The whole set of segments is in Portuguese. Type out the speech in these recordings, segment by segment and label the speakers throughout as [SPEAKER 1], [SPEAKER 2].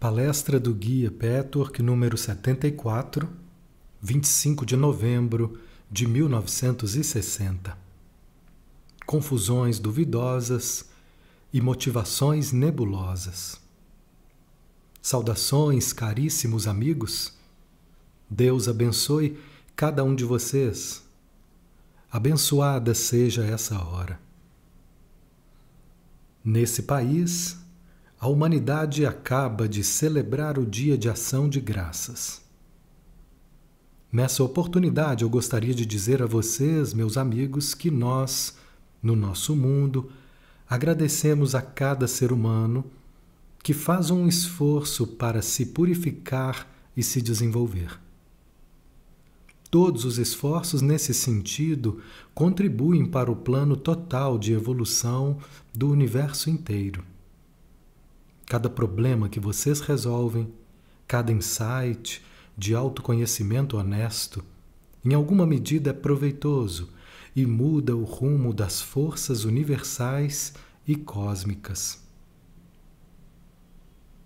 [SPEAKER 1] Palestra do Guia Petwork número 74, 25 de novembro de 1960. Confusões duvidosas e motivações nebulosas. Saudações, caríssimos amigos. Deus abençoe cada um de vocês. Abençoada seja essa hora. Nesse país, a humanidade acaba de celebrar o Dia de Ação de Graças. Nessa oportunidade, eu gostaria de dizer a vocês, meus amigos, que nós, no nosso mundo, agradecemos a cada ser humano que faz um esforço para se purificar e se desenvolver. Todos os esforços nesse sentido contribuem para o plano total de evolução do universo inteiro cada problema que vocês resolvem, cada insight de autoconhecimento honesto, em alguma medida é proveitoso e muda o rumo das forças universais e cósmicas.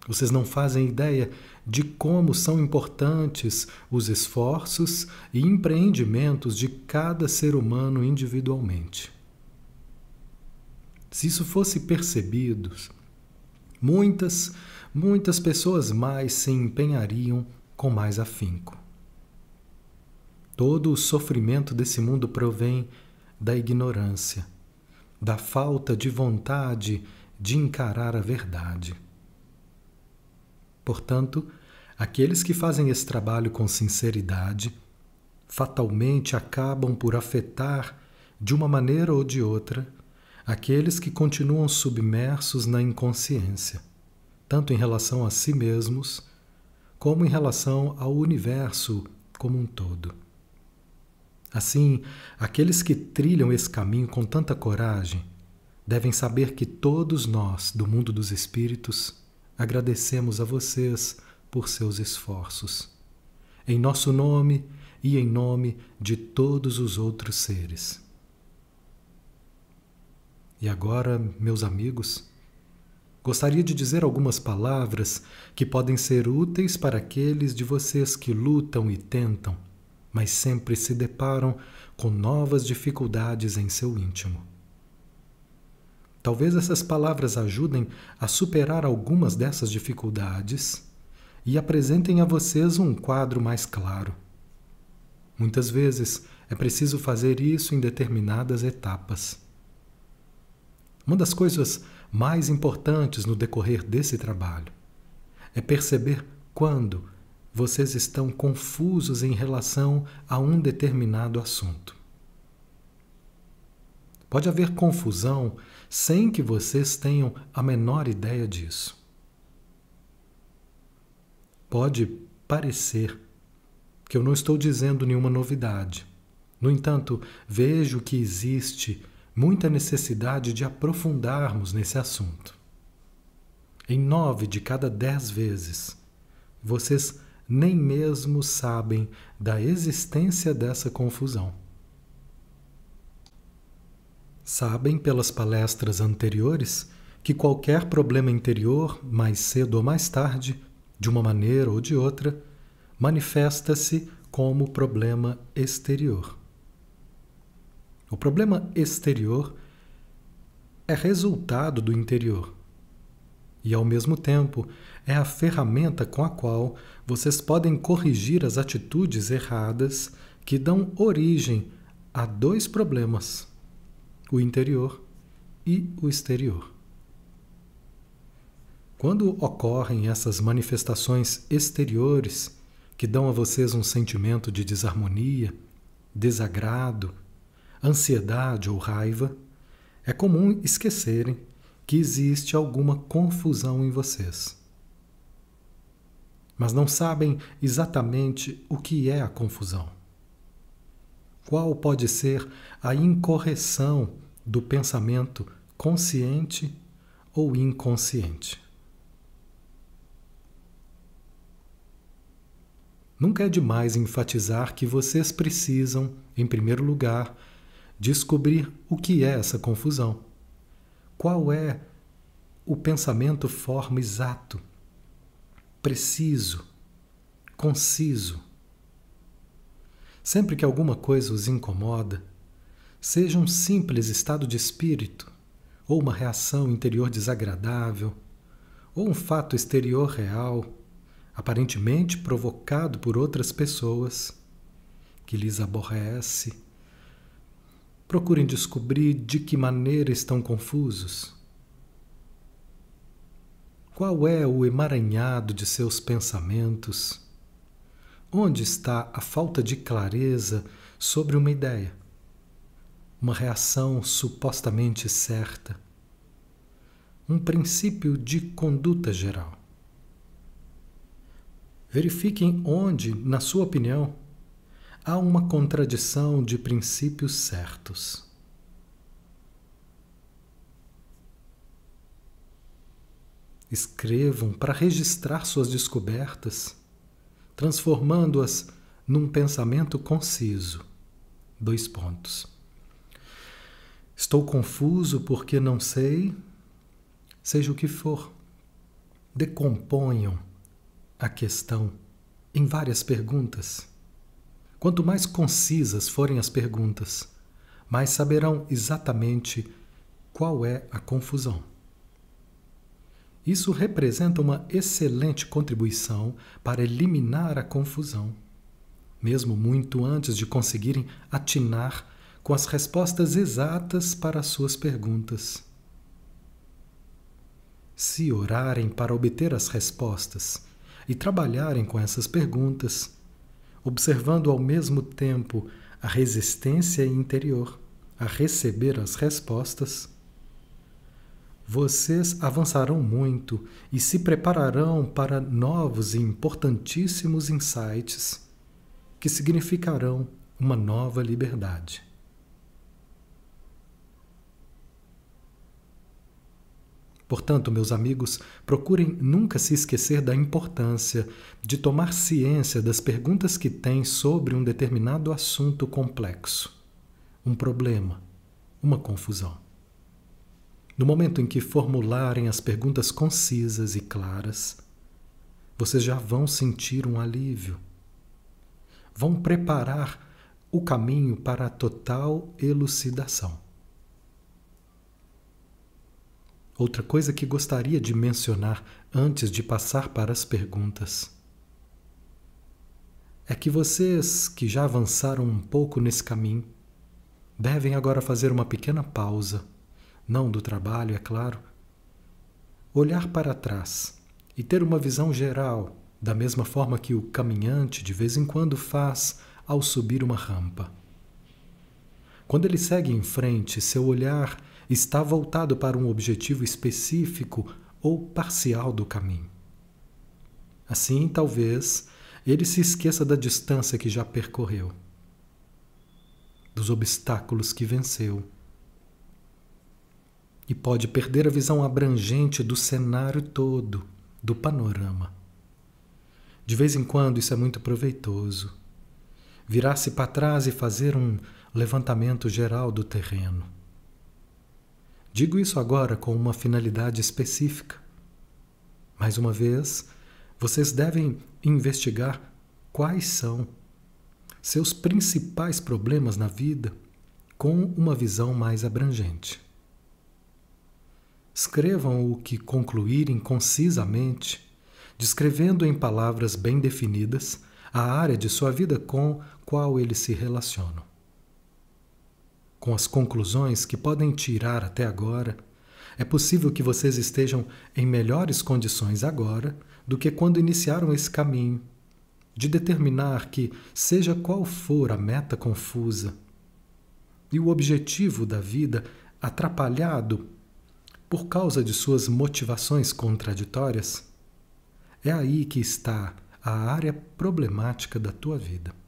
[SPEAKER 1] Vocês não fazem ideia de como são importantes os esforços e empreendimentos de cada ser humano individualmente. Se isso fosse percebido, muitas, muitas pessoas mais se empenhariam com mais afinco. Todo o sofrimento desse mundo provém da ignorância, da falta de vontade de encarar a verdade. Portanto, aqueles que fazem esse trabalho com sinceridade fatalmente acabam por afetar, de uma maneira ou de outra, aqueles que continuam submersos na inconsciência, tanto em relação a si mesmos, como em relação ao universo como um todo. Assim, aqueles que trilham esse caminho com tanta coragem devem saber que todos nós, do mundo dos espíritos, agradecemos a vocês por seus esforços. Em nosso nome e em nome de todos os outros seres. E agora, meus amigos, gostaria de dizer algumas palavras que podem ser úteis para aqueles de vocês que lutam e tentam, mas sempre se deparam com novas dificuldades em seu íntimo. Talvez essas palavras ajudem a superar algumas dessas dificuldades e apresentem a vocês um quadro mais claro. Muitas vezes é preciso fazer isso em determinadas etapas. Uma das coisas mais importantes no decorrer desse trabalho é perceber quando vocês estão confusos em relação a um determinado assunto. Pode haver confusão sem que vocês tenham a menor ideia disso. Pode parecer que eu não estou dizendo nenhuma novidade. No entanto, vejo que existe muita necessidade de aprofundarmos nesse assunto. Em nove de cada dez vezes, vocês nem mesmo sabem da existência dessa confusão. Sabem pelas palestras anteriores que qualquer problema interior, mais cedo ou mais tarde, de uma maneira ou de outra, manifesta-se como problema exterior. O problema exterior é resultado do interior e, ao mesmo tempo, é a ferramenta com a qual vocês podem corrigir as atitudes erradas que dão origem a dois problemas: o interior e o exterior. Quando ocorrem essas manifestações exteriores que dão a vocês um sentimento de desarmonia, desagrado, ansiedade ou raiva, é comum esquecerem que existe alguma confusão em vocês. Mas não sabem exatamente o que é a confusão. Qual pode ser a incorreção do pensamento consciente ou inconsciente? Nunca é demais enfatizar que vocês precisam, em primeiro lugar, descobrir o que é essa confusão. Qual é o pensamento forma exato? preciso, conciso. Sempre que alguma coisa os incomoda, seja um simples estado de espírito, ou uma reação interior desagradável, ou um fato exterior real, aparentemente provocado por outras pessoas, que lhes aborrece, procurem descobrir de que maneira estão confusos. Qual é o emaranhado de seus pensamentos? Onde está a falta de clareza sobre uma ideia? uma reação supostamente certa, um princípio de conduta geral. Verifiquem onde, na sua opinião, há uma contradição de princípios certos. Escrevam para registrar suas descobertas, transformando-as num pensamento conciso. Dois pontos. Estou confuso porque não sei, seja o que for. Decomponham a questão em várias perguntas. Quanto mais concisas forem as perguntas, mais saberão exatamente qual é a confusão. Isso representa uma excelente contribuição para eliminar a confusão, mesmo muito antes de conseguirem atinar com as respostas exatas para as suas perguntas. Se orarem para obter as respostas e trabalharem com essas perguntas, observando ao mesmo tempo a resistência interior a receber as respostas, vocês avançarão muito e se prepararão para novos e importantíssimos insights que significarão uma nova liberdade. Portanto, meus amigos, procurem nunca se esquecer da importância de tomar ciência das perguntas que têm sobre um determinado assunto complexo, um problema, uma confusão. No momento em que formularem as perguntas concisas e claras, vocês já vão sentir um alívio. Vão preparar o caminho para a total elucidação. Outra coisa que gostaria de mencionar antes de passar para as perguntas é que vocês que já avançaram um pouco nesse caminho devem agora fazer uma pequena pausa, não do trabalho, é claro, olhar para trás e ter uma visão geral, da mesma forma que o caminhante de vez em quando faz ao subir uma rampa. Quando ele segue em frente, seu olhar está voltado para um objetivo específico ou parcial do caminho. Assim, talvez, ele se esqueça da distância que já percorreu, dos obstáculos que venceu, e pode perder a visão abrangente do cenário todo, do panorama. De vez em quando isso é muito proveitoso. Virar-se para trás e fazer um levantamento geral do terreno Digo isso agora com uma finalidade específica. Mais uma vez, vocês devem investigar quais são seus principais problemas na vida com uma visão mais abrangente. Escrevam o que concluírem concisamente, descrevendo em palavras bem definidas a área de sua vida com qual eles se relacionam com as conclusões que podem tirar até agora, é possível que vocês estejam em melhores condições agora do que quando iniciaram esse caminho, de determinar que, seja qual for a meta confusa e o objetivo da vida atrapalhado por causa de suas motivações contraditórias, é aí que está a área problemática da tua vida.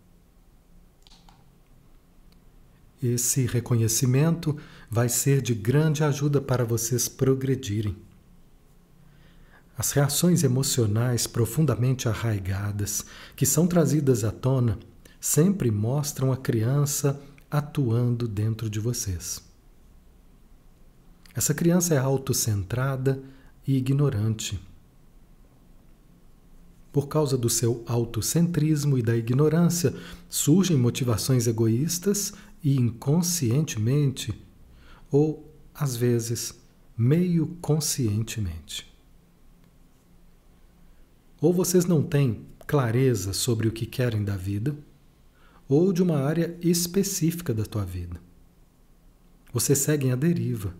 [SPEAKER 1] Esse reconhecimento vai ser de grande ajuda para vocês progredirem. As reações emocionais profundamente arraigadas que são trazidas à tona sempre mostram a criança atuando dentro de vocês. Essa criança é autocentrada e ignorante. Por causa do seu autocentrismo e da ignorância, surgem motivações egoístas e inconscientemente, ou às vezes meio conscientemente. Ou vocês não têm clareza sobre o que querem da vida, ou de uma área específica da tua vida. Vocês seguem a deriva.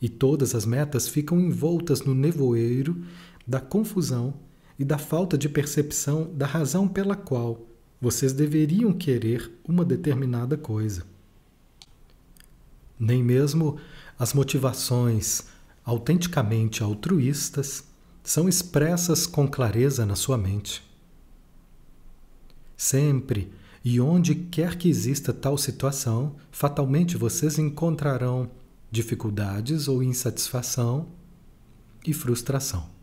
[SPEAKER 1] E todas as metas ficam envoltas no nevoeiro da confusão e da falta de percepção da razão pela qual vocês deveriam querer uma determinada coisa. Nem mesmo as motivações autenticamente altruístas são expressas com clareza na sua mente. Sempre e onde quer que exista tal situação, fatalmente vocês encontrarão dificuldades ou insatisfação e frustração.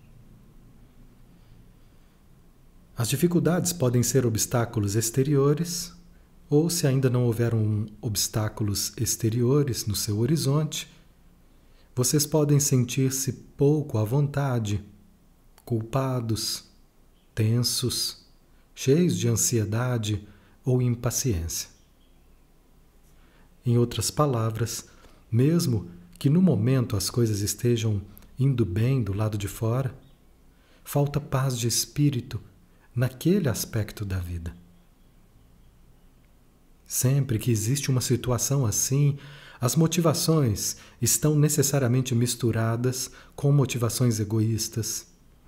[SPEAKER 1] As dificuldades podem ser obstáculos exteriores, ou se ainda não houveram obstáculos exteriores no seu horizonte, vocês podem sentir-se pouco à vontade, culpados, tensos, cheios de ansiedade ou impaciência. Em outras palavras, mesmo que no momento as coisas estejam indo bem do lado de fora, falta paz de espírito naquele aspecto da vida. Sempre que existe uma situação assim, as motivações estão necessariamente misturadas com motivações egoístas,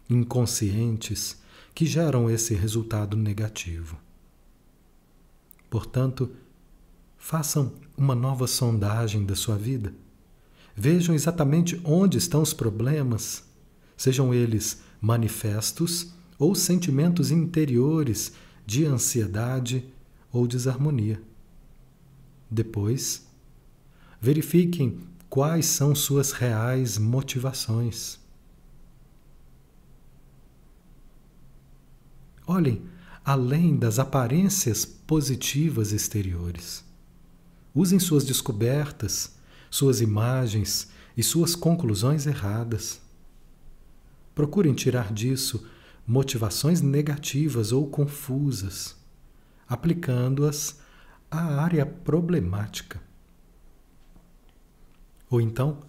[SPEAKER 1] inconscientes, que geram esse resultado negativo. Portanto, façam uma nova sondagem da sua vida. Vejam exatamente onde estão os problemas, sejam eles manifestos ou sentimentos interiores de ansiedade ou desarmonia. Depois, verifiquem quais são suas reais motivações. Olhem além das aparências positivas exteriores. Usem suas descobertas, suas imagens e suas conclusões erradas. Procurem tirar disso motivações negativas ou confusas, aplicando-as à área problemática. Ou então,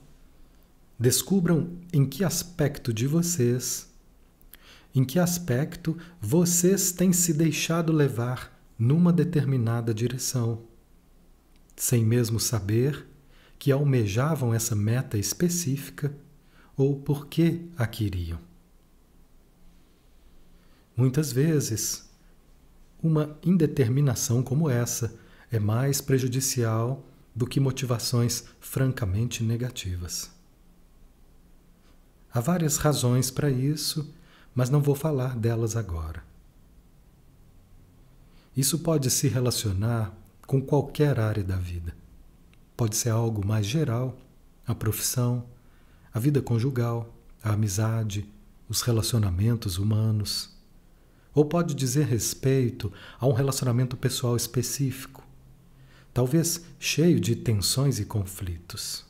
[SPEAKER 1] descubram em que aspecto de vocês, em que aspecto vocês têm se deixado levar numa determinada direção, sem mesmo saber que almejavam essa meta específica ou por que a queriam. Muitas vezes, uma indeterminação como essa é mais prejudicial do que motivações francamente negativas. Há várias razões para isso, mas não vou falar delas agora. Isso pode se relacionar com qualquer área da vida. Pode ser algo mais geral, a profissão, a vida conjugal, a amizade, os relacionamentos humanos ou pode dizer respeito a um relacionamento pessoal específico, talvez cheio de tensões e conflitos.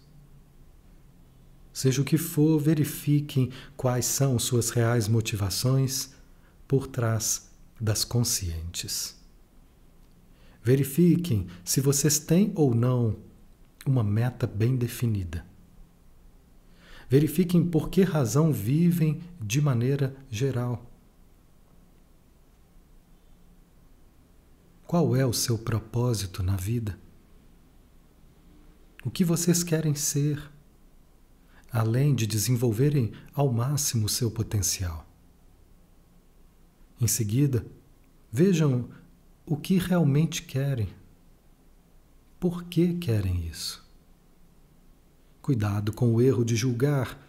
[SPEAKER 1] Seja o que for, verifiquem quais são suas reais motivações por trás das conscientes. Verifiquem se vocês têm ou não uma meta bem definida. Verifiquem por que razão vivem de maneira geral. Qual é o seu propósito na vida? O que vocês querem ser, além de desenvolverem ao máximo o seu potencial? Em seguida, vejam o que realmente querem. Por que querem isso? Cuidado com o erro de julgar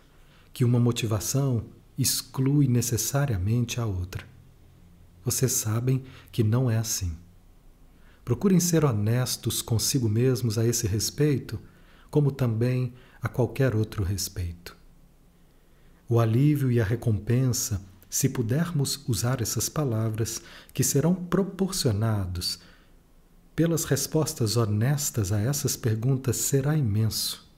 [SPEAKER 1] que uma motivação exclui necessariamente a outra. Vocês sabem que não é assim. Procurem ser honestos consigo mesmos a esse respeito, como também a qualquer outro respeito. O alívio e a recompensa, se pudermos usar essas palavras, que serão proporcionados pelas respostas honestas a essas perguntas, será imenso,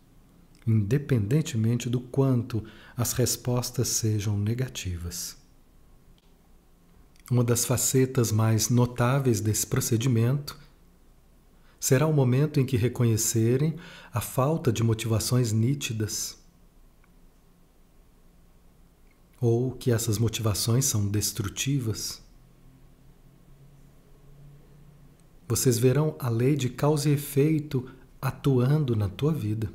[SPEAKER 1] independentemente do quanto as respostas sejam negativas. Uma das facetas mais notáveis desse procedimento será o momento em que reconhecerem a falta de motivações nítidas ou que essas motivações são destrutivas. Vocês verão a lei de causa e efeito atuando na tua vida.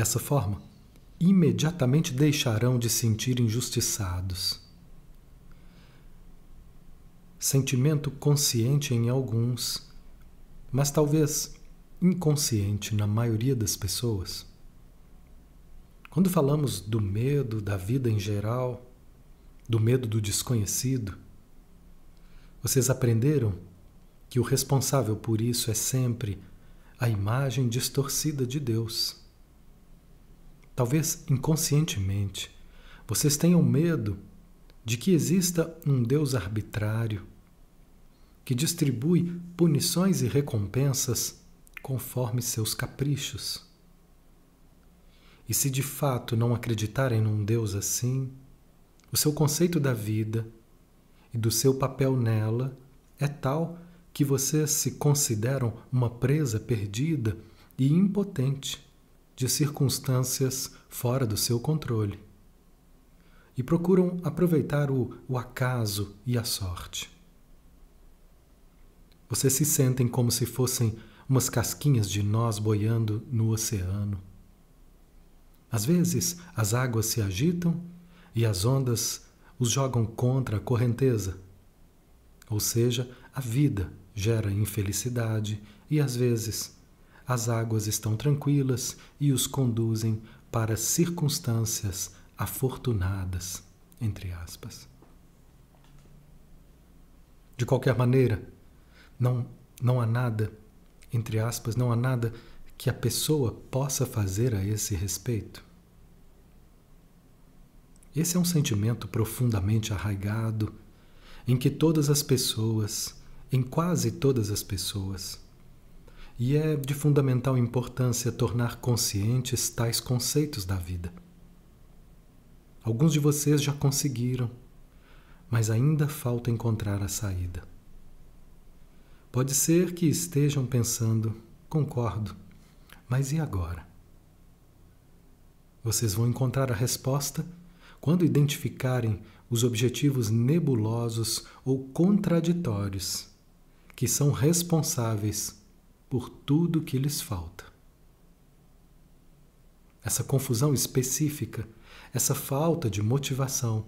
[SPEAKER 1] Dessa forma, imediatamente deixarão de sentir injustiçados. Sentimento consciente em alguns, mas talvez inconsciente na maioria das pessoas. Quando falamos do medo da vida em geral, do medo do desconhecido, vocês aprenderam que o responsável por isso é sempre a imagem distorcida de Deus. Talvez inconscientemente vocês tenham medo de que exista um Deus arbitrário que distribui punições e recompensas conforme seus caprichos. E se de fato não acreditarem num Deus assim, o seu conceito da vida e do seu papel nela é tal que vocês se consideram uma presa perdida e impotente de circunstâncias fora do seu controle e procuram aproveitar o, o acaso e a sorte. Vocês se sentem como se fossem umas casquinhas de nós boiando no oceano. Às vezes as águas se agitam e as ondas os jogam contra a correnteza. Ou seja, a vida gera infelicidade e às vezes as águas estão tranquilas e os conduzem para circunstâncias afortunadas, entre aspas. De qualquer maneira, não, não há nada entre aspas, não há nada que a pessoa possa fazer a esse respeito. Esse é um sentimento profundamente arraigado em que todas as pessoas, em quase todas as pessoas, e é de fundamental importância tornar conscientes tais conceitos da vida. Alguns de vocês já conseguiram, mas ainda falta encontrar a saída. Pode ser que estejam pensando, concordo, mas e agora? Vocês vão encontrar a resposta quando identificarem os objetivos nebulosos ou contraditórios que são responsáveis por tudo que lhes falta. Essa confusão específica, essa falta de motivação,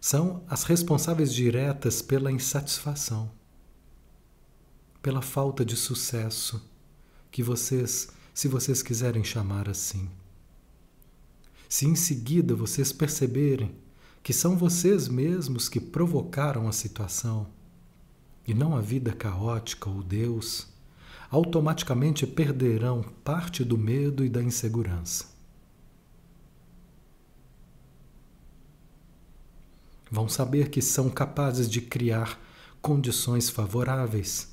[SPEAKER 1] são as responsáveis diretas pela insatisfação pela falta de sucesso que vocês, se vocês quiserem chamar assim. Se em seguida vocês perceberem que são vocês mesmos que provocaram a situação e não a vida caótica ou Deus, automaticamente perderão parte do medo e da insegurança. Vão saber que são capazes de criar condições favoráveis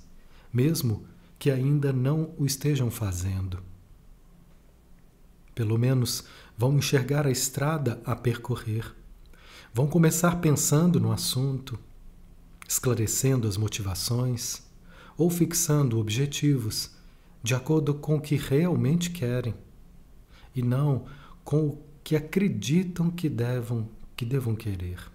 [SPEAKER 1] mesmo que ainda não o estejam fazendo. Pelo menos vão enxergar a estrada a percorrer. Vão começar pensando no assunto, esclarecendo as motivações ou fixando objetivos de acordo com o que realmente querem e não com o que acreditam que devam, que devam querer.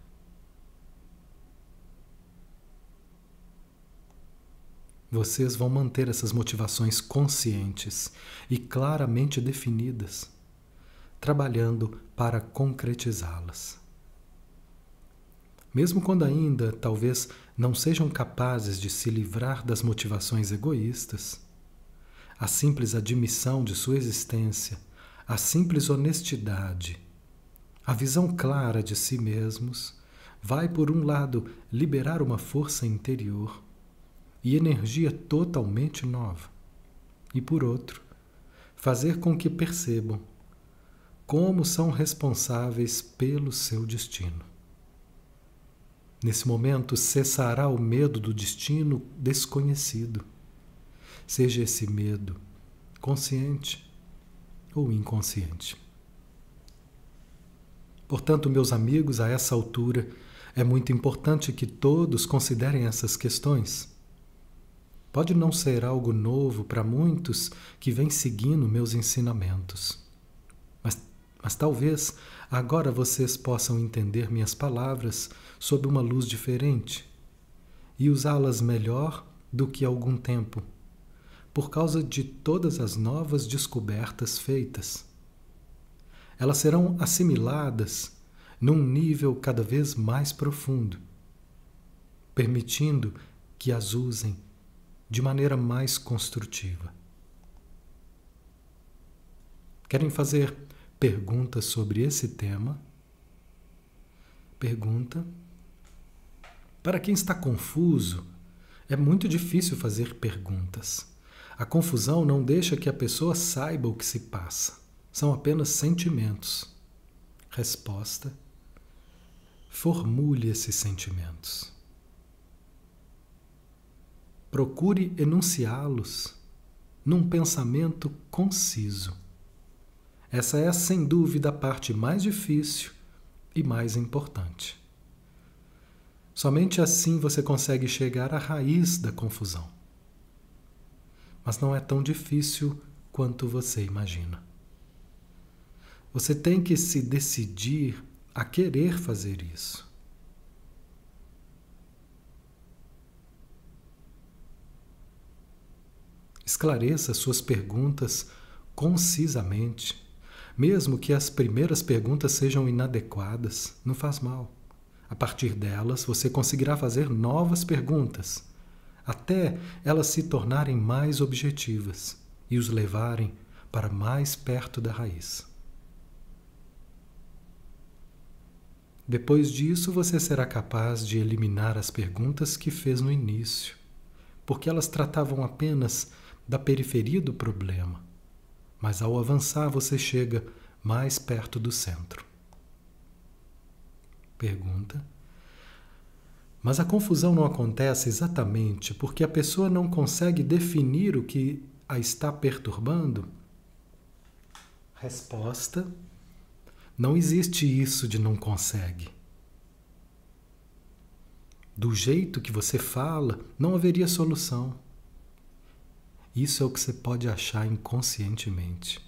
[SPEAKER 1] vocês vão manter essas motivações conscientes e claramente definidas, trabalhando para concretizá-las. Mesmo quando ainda talvez não sejam capazes de se livrar das motivações egoístas, a simples admissão de sua existência, a simples honestidade, a visão clara de si mesmos, vai, por um lado, liberar uma força interior e energia totalmente nova. E por outro, fazer com que percebam como são responsáveis pelo seu destino. Nesse momento cessará o medo do destino desconhecido. Seja esse medo consciente ou inconsciente. Portanto, meus amigos, a essa altura é muito importante que todos considerem essas questões. Pode não ser algo novo para muitos que vêm seguindo meus ensinamentos, mas, mas talvez agora vocês possam entender minhas palavras sob uma luz diferente e usá-las melhor do que algum tempo, por causa de todas as novas descobertas feitas. Elas serão assimiladas num nível cada vez mais profundo, permitindo que as usem de maneira mais construtiva. Querem fazer perguntas sobre esse tema? Pergunta. Para quem está confuso, é muito difícil fazer perguntas. A confusão não deixa que a pessoa saiba o que se passa. São apenas sentimentos. Resposta: Formule esses sentimentos. Procure enunciá-los num pensamento conciso. Essa é, sem dúvida, a parte mais difícil e mais importante. Somente assim você consegue chegar à raiz da confusão. Mas não é tão difícil quanto você imagina. Você tem que se decidir a querer fazer isso. Esclareça suas perguntas concisamente, mesmo que as primeiras perguntas sejam inadequadas, não faz mal. A partir delas, você conseguirá fazer novas perguntas, até elas se tornarem mais objetivas e os levarem para mais perto da raiz. Depois disso, você será capaz de eliminar as perguntas que fez no início, porque elas tratavam apenas da periferia do problema, mas ao avançar você chega mais perto do centro. Pergunta. Mas a confusão não acontece exatamente porque a pessoa não consegue definir o que a está perturbando? Resposta: Não existe isso de não consegue. Do jeito que você fala, não haveria solução. Isso é o que você pode achar inconscientemente.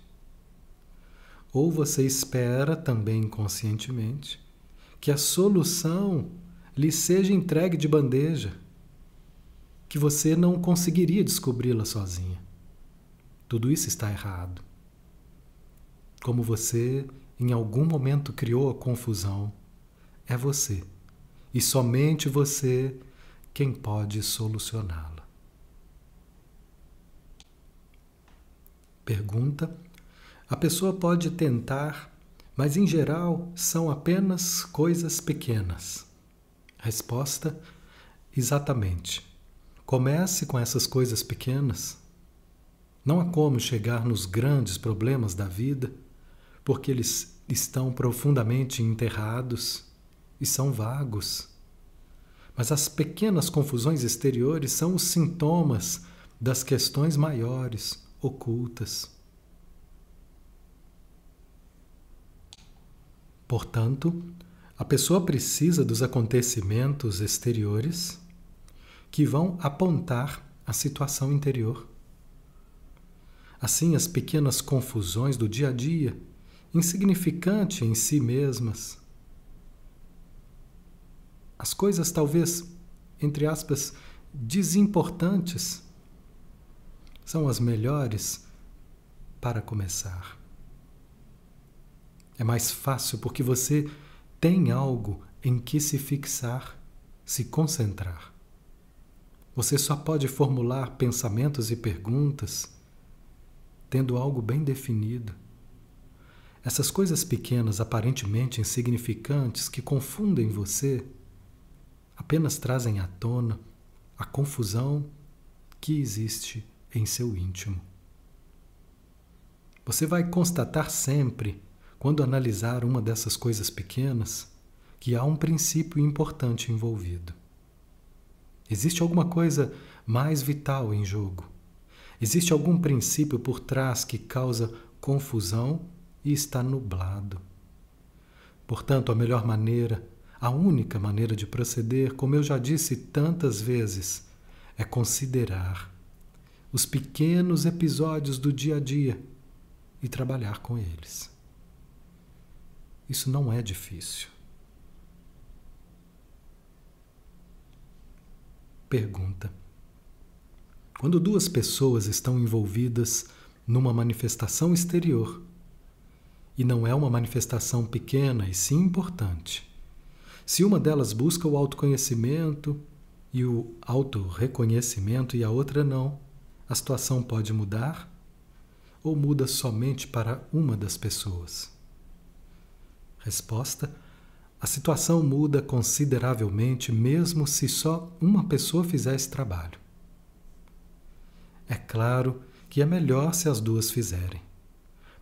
[SPEAKER 1] Ou você espera também inconscientemente que a solução lhe seja entregue de bandeja, que você não conseguiria descobri-la sozinha. Tudo isso está errado. Como você em algum momento criou a confusão, é você, e somente você, quem pode solucioná-la. Pergunta: A pessoa pode tentar mas em geral são apenas coisas pequenas. Resposta: exatamente. Comece com essas coisas pequenas. Não há como chegar nos grandes problemas da vida, porque eles estão profundamente enterrados e são vagos. Mas as pequenas confusões exteriores são os sintomas das questões maiores, ocultas. Portanto, a pessoa precisa dos acontecimentos exteriores que vão apontar a situação interior. Assim, as pequenas confusões do dia a dia, insignificantes em si mesmas, as coisas talvez, entre aspas, desimportantes, são as melhores para começar. É mais fácil porque você tem algo em que se fixar, se concentrar. Você só pode formular pensamentos e perguntas tendo algo bem definido. Essas coisas pequenas, aparentemente insignificantes, que confundem você, apenas trazem à tona a confusão que existe em seu íntimo. Você vai constatar sempre quando analisar uma dessas coisas pequenas, que há um princípio importante envolvido. Existe alguma coisa mais vital em jogo. Existe algum princípio por trás que causa confusão e está nublado. Portanto, a melhor maneira, a única maneira de proceder, como eu já disse tantas vezes, é considerar os pequenos episódios do dia a dia e trabalhar com eles. Isso não é difícil. Pergunta: Quando duas pessoas estão envolvidas numa manifestação exterior, e não é uma manifestação pequena e sim importante, se uma delas busca o autoconhecimento e o autorreconhecimento e a outra não, a situação pode mudar ou muda somente para uma das pessoas? Resposta: A situação muda consideravelmente mesmo se só uma pessoa fizer esse trabalho. É claro que é melhor se as duas fizerem,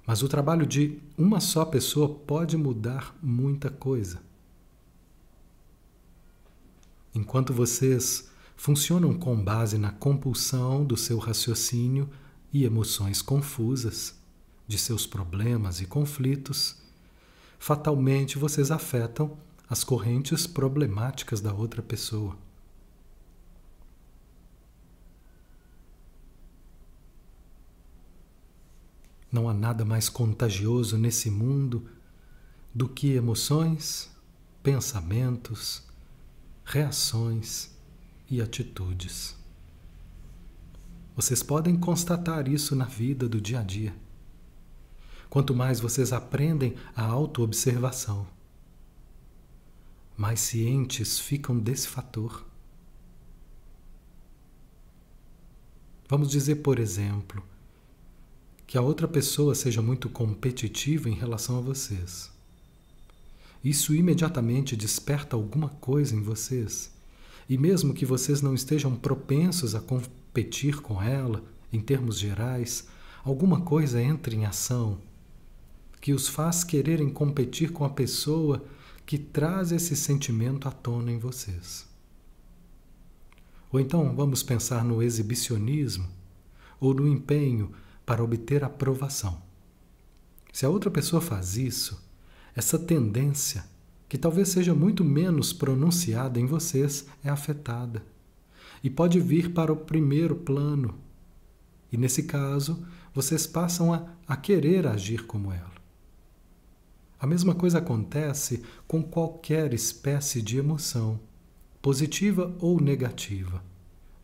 [SPEAKER 1] mas o trabalho de uma só pessoa pode mudar muita coisa. Enquanto vocês funcionam com base na compulsão do seu raciocínio e emoções confusas, de seus problemas e conflitos, fatalmente vocês afetam as correntes problemáticas da outra pessoa. Não há nada mais contagioso nesse mundo do que emoções, pensamentos, reações e atitudes. Vocês podem constatar isso na vida do dia a dia. Quanto mais vocês aprendem a autoobservação, mais cientes ficam desse fator. Vamos dizer, por exemplo, que a outra pessoa seja muito competitiva em relação a vocês. Isso imediatamente desperta alguma coisa em vocês e mesmo que vocês não estejam propensos a competir com ela, em termos gerais, alguma coisa entra em ação que os faz quererem competir com a pessoa que traz esse sentimento à tona em vocês. Ou então vamos pensar no exibicionismo ou no empenho para obter aprovação. Se a outra pessoa faz isso, essa tendência que talvez seja muito menos pronunciada em vocês, é afetada. E pode vir para o primeiro plano. E nesse caso, vocês passam a, a querer agir como ela. A mesma coisa acontece com qualquer espécie de emoção, positiva ou negativa,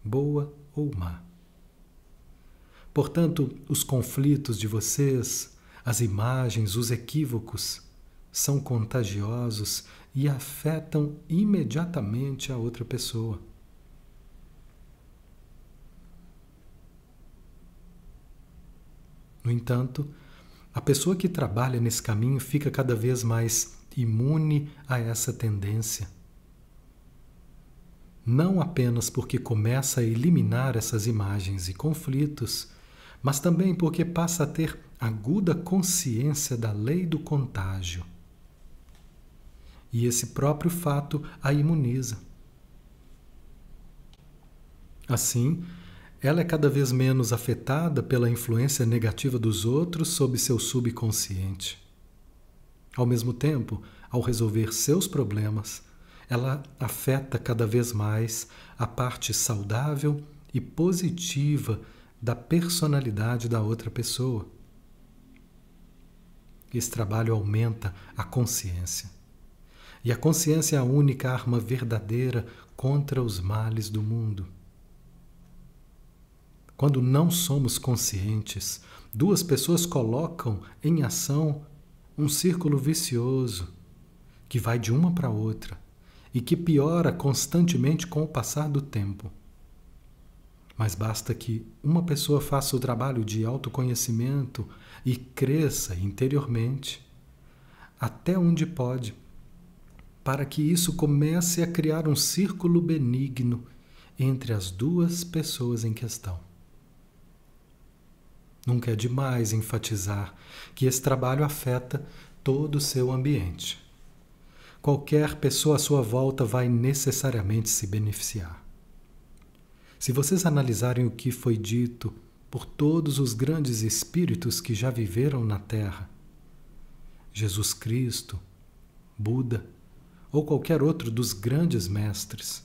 [SPEAKER 1] boa ou má. Portanto, os conflitos de vocês, as imagens, os equívocos, são contagiosos e afetam imediatamente a outra pessoa. No entanto, a pessoa que trabalha nesse caminho fica cada vez mais imune a essa tendência. Não apenas porque começa a eliminar essas imagens e conflitos, mas também porque passa a ter aguda consciência da lei do contágio e esse próprio fato a imuniza. Assim, ela é cada vez menos afetada pela influência negativa dos outros sob seu subconsciente. Ao mesmo tempo, ao resolver seus problemas, ela afeta cada vez mais a parte saudável e positiva da personalidade da outra pessoa. Esse trabalho aumenta a consciência. E a consciência é a única arma verdadeira contra os males do mundo. Quando não somos conscientes, duas pessoas colocam em ação um círculo vicioso que vai de uma para outra e que piora constantemente com o passar do tempo. Mas basta que uma pessoa faça o trabalho de autoconhecimento e cresça interiormente até onde pode para que isso comece a criar um círculo benigno entre as duas pessoas em questão. Nunca é demais enfatizar que esse trabalho afeta todo o seu ambiente. Qualquer pessoa à sua volta vai necessariamente se beneficiar. Se vocês analisarem o que foi dito por todos os grandes espíritos que já viveram na Terra. Jesus Cristo, Buda ou qualquer outro dos grandes mestres.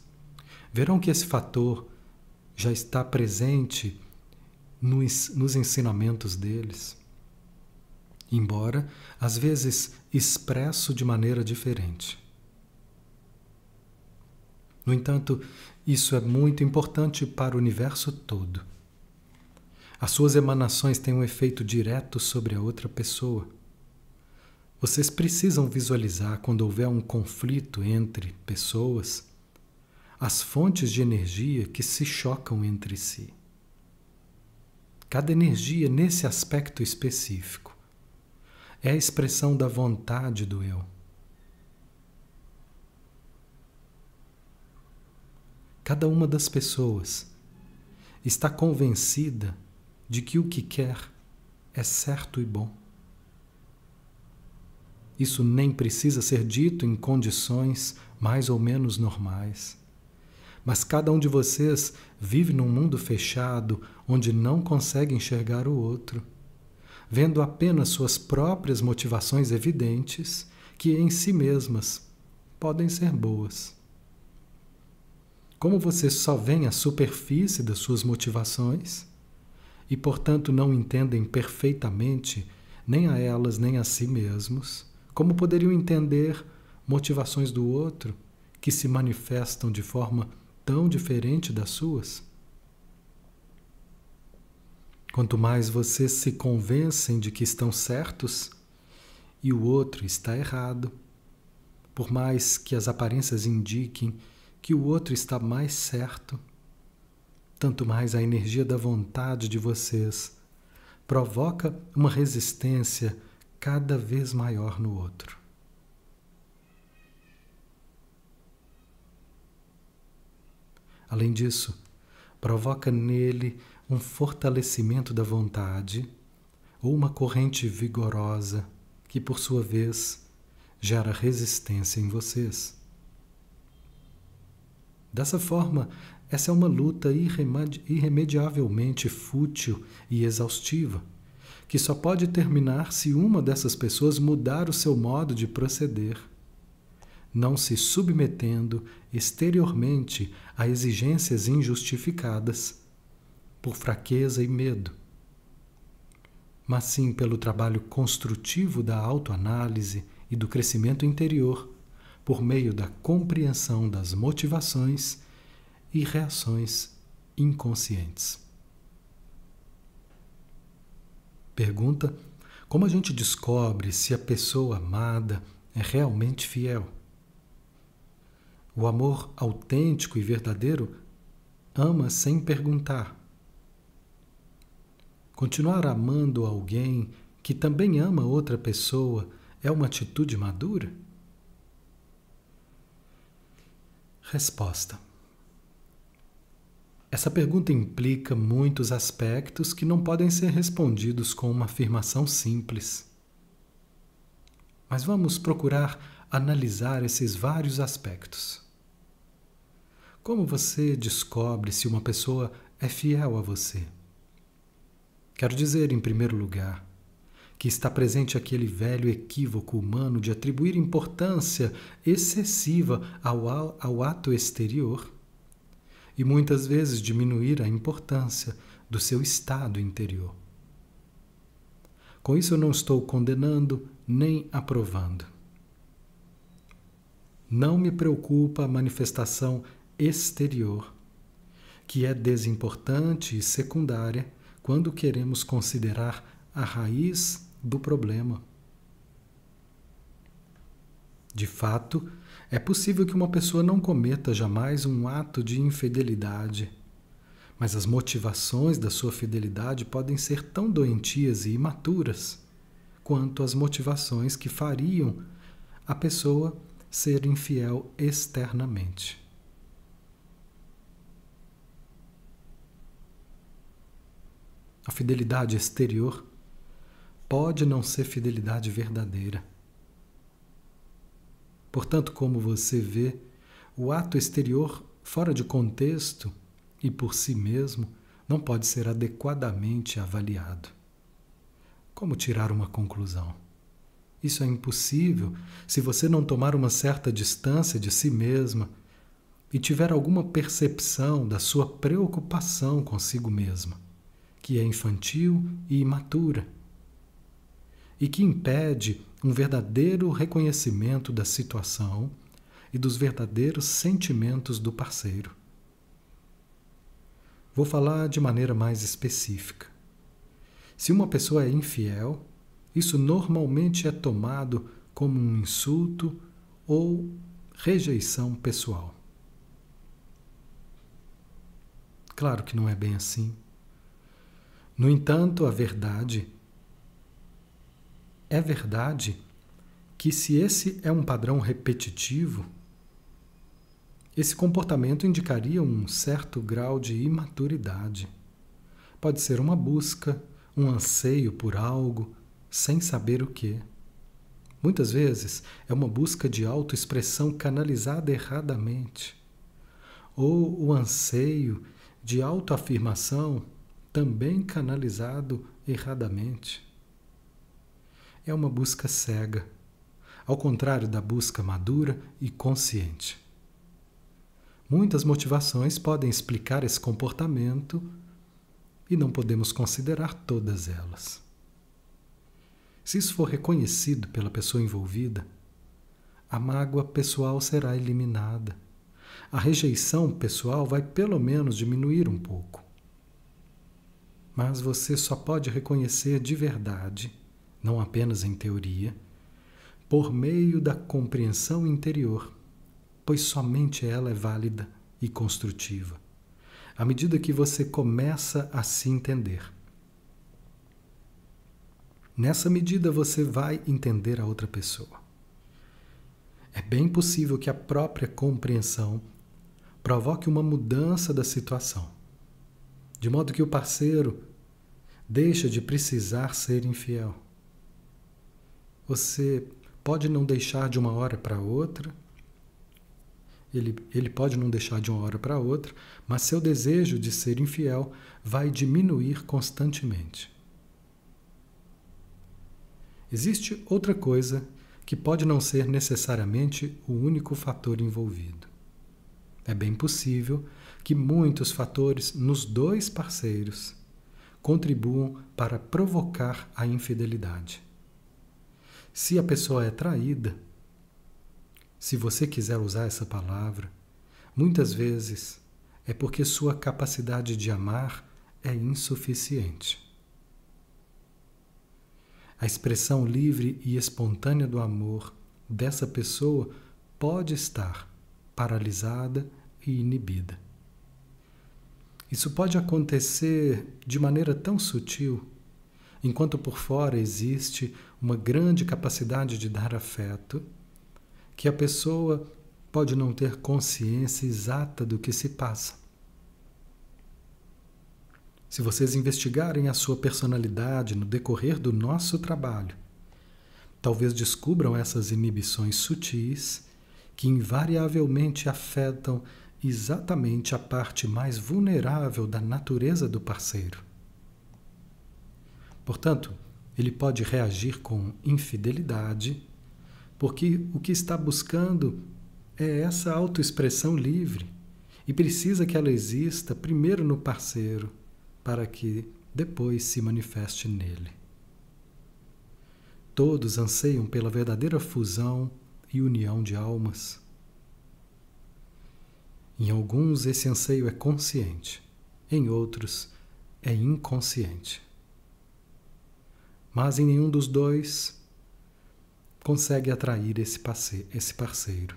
[SPEAKER 1] Verão que esse fator já está presente nos, ensinamentos deles, embora às vezes expresso de maneira diferente. No entanto, isso é muito importante para o universo todo. As suas emanações têm um efeito direto sobre a outra pessoa. Vocês precisam visualizar quando houver um conflito entre pessoas as fontes de energia que se chocam entre si. Cada energia, nesse aspecto específico, é a expressão da vontade do eu. Cada uma das pessoas está convencida de que o que quer é certo e bom. Isso nem precisa ser dito em condições mais ou menos normais. Mas cada um de vocês vive num mundo fechado onde não consegue enxergar o outro, vendo apenas suas próprias motivações evidentes, que em si mesmas podem ser boas. Como vocês só veem a superfície das suas motivações e, portanto, não entendem perfeitamente nem a elas nem a si mesmos, como poderiam entender motivações do outro que se manifestam de forma tão diferente das suas? Quanto mais vocês se convencem de que estão certos e o outro está errado, por mais que as aparências indiquem que o outro está mais certo, tanto mais a energia da vontade de vocês provoca uma resistência cada vez maior no outro. Além disso, provoca nele um fortalecimento da vontade ou uma corrente vigorosa que, por sua vez, gera resistência em vocês. Dessa forma, essa é uma luta irremediavelmente fútil e exaustiva, que só pode terminar se uma dessas pessoas mudar o seu modo de proceder não se submetendo exteriormente a exigências injustificadas por fraqueza e medo, mas sim pelo trabalho construtivo da autoanálise e do crescimento interior por meio da compreensão das motivações e reações inconscientes. Pergunta: como a gente descobre se a pessoa amada é realmente fiel? O amor autêntico e verdadeiro ama sem perguntar. Continuar amando alguém que também ama outra pessoa é uma atitude madura? Resposta. Essa pergunta implica muitos aspectos que não podem ser respondidos com uma afirmação simples. Mas vamos procurar analisar esses vários aspectos. Como você descobre se uma pessoa é fiel a você? Quero dizer, em primeiro lugar, que está presente aquele velho equívoco humano de atribuir importância excessiva ao, ao ato exterior e muitas vezes diminuir a importância do seu estado interior. Com isso, eu não estou condenando nem aprovando. Não me preocupa a manifestação exterior, que é desimportante e secundária quando queremos considerar a raiz do problema. De fato, é possível que uma pessoa não cometa jamais um ato de infidelidade, mas as motivações da sua fidelidade podem ser tão doentias e imaturas quanto as motivações que fariam a pessoa ser infiel externamente. A fidelidade exterior pode não ser fidelidade verdadeira. Portanto, como você vê, o ato exterior fora de contexto e por si mesmo não pode ser adequadamente avaliado. Como tirar uma conclusão? Isso é impossível se você não tomar uma certa distância de si mesma e tiver alguma percepção da sua preocupação consigo mesma, que é infantil e imatura, e que impede um verdadeiro reconhecimento da situação e dos verdadeiros sentimentos do parceiro. Vou falar de maneira mais específica. Se uma pessoa é infiel, isso normalmente é tomado como um insulto ou rejeição pessoal. Claro que não é bem assim. No entanto, a verdade é verdade que se esse é um padrão repetitivo, esse comportamento indicaria um certo grau de imaturidade. Pode ser uma busca, um anseio por algo, sem saber o que. Muitas vezes é uma busca de autoexpressão canalizada erradamente, ou o anseio de autoafirmação também canalizado erradamente. É uma busca cega, ao contrário da busca madura e consciente. Muitas motivações podem explicar esse comportamento e não podemos considerar todas elas. Se isso for reconhecido pela pessoa envolvida, a mágoa pessoal será eliminada. A rejeição pessoal vai pelo menos diminuir um pouco. Mas você só pode reconhecer de verdade, não apenas em teoria, por meio da compreensão interior pois somente ela é válida e construtiva, à medida que você começa a se entender. Nessa medida você vai entender a outra pessoa. É bem possível que a própria compreensão provoque uma mudança da situação, de modo que o parceiro deixa de precisar ser infiel. Você pode não deixar de uma hora para outra, ele, ele pode não deixar de uma hora para outra, mas seu desejo de ser infiel vai diminuir constantemente. Existe outra coisa que pode não ser necessariamente o único fator envolvido. É bem possível que muitos fatores nos dois parceiros contribuam para provocar a infidelidade. Se a pessoa é traída, se você quiser usar essa palavra, muitas vezes é porque sua capacidade de amar é insuficiente. A expressão livre e espontânea do amor dessa pessoa pode estar paralisada e inibida. Isso pode acontecer de maneira tão sutil, enquanto por fora existe uma grande capacidade de dar afeto que a pessoa pode não ter consciência exata do que se passa. Se vocês investigarem a sua personalidade no decorrer do nosso trabalho, talvez descubram essas inibições sutis que invariavelmente afetam exatamente a parte mais vulnerável da natureza do parceiro. Portanto, ele pode reagir com infidelidade, porque o que está buscando é essa autoexpressão livre e precisa que ela exista primeiro no parceiro, para que depois se manifeste nele. Todos anseiam pela verdadeira fusão e união de almas. Em alguns, esse anseio é consciente, em outros, é inconsciente. Mas em nenhum dos dois consegue atrair esse parceiro.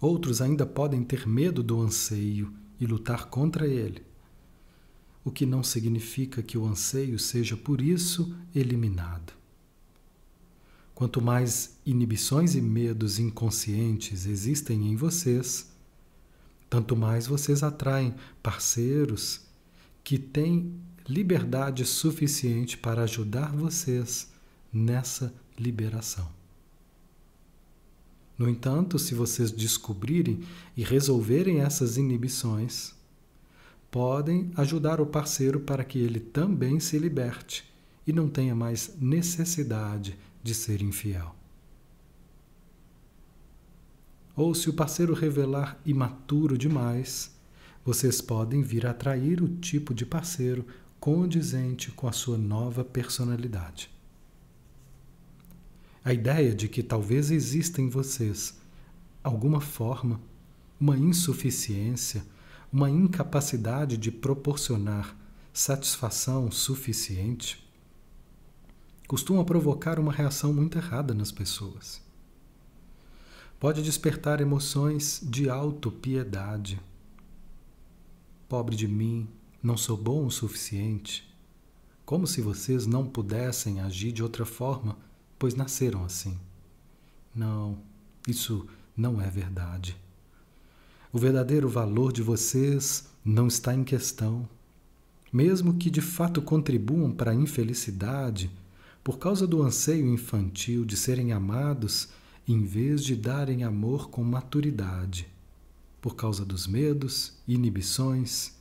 [SPEAKER 1] Outros ainda podem ter medo do anseio e lutar contra ele, o que não significa que o anseio seja por isso eliminado. Quanto mais inibições e medos inconscientes existem em vocês, tanto mais vocês atraem parceiros que têm liberdade suficiente para ajudar vocês nessa liberação. No entanto, se vocês descobrirem e resolverem essas inibições, podem ajudar o parceiro para que ele também se liberte e não tenha mais necessidade de ser infiel. Ou se o parceiro revelar imaturo demais, vocês podem vir atrair o tipo de parceiro condizente com a sua nova personalidade. A ideia de que talvez exista em vocês alguma forma, uma insuficiência, uma incapacidade de proporcionar satisfação suficiente, costuma provocar uma reação muito errada nas pessoas. Pode despertar emoções de autopiedade. Pobre de mim, não sou bom o suficiente. Como se vocês não pudessem agir de outra forma, pois nasceram assim. Não, isso não é verdade. O verdadeiro valor de vocês não está em questão. Mesmo que de fato contribuam para a infelicidade, por causa do anseio infantil de serem amados, em vez de darem amor com maturidade, por causa dos medos, inibições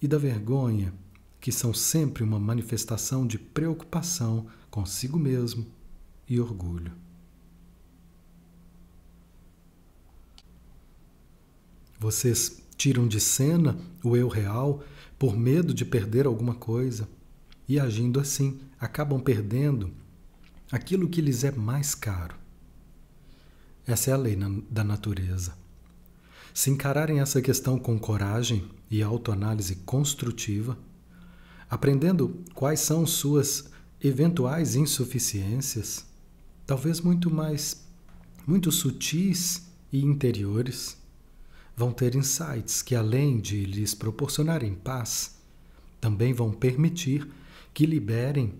[SPEAKER 1] e da vergonha, que são sempre uma manifestação de preocupação consigo mesmo e orgulho. Vocês tiram de cena o eu real por medo de perder alguma coisa e, agindo assim, acabam perdendo aquilo que lhes é mais caro. Essa é a lei da natureza. Se encararem essa questão com coragem e autoanálise construtiva, aprendendo quais são suas eventuais insuficiências, talvez muito mais, muito sutis e interiores, vão ter insights que, além de lhes proporcionarem paz, também vão permitir que liberem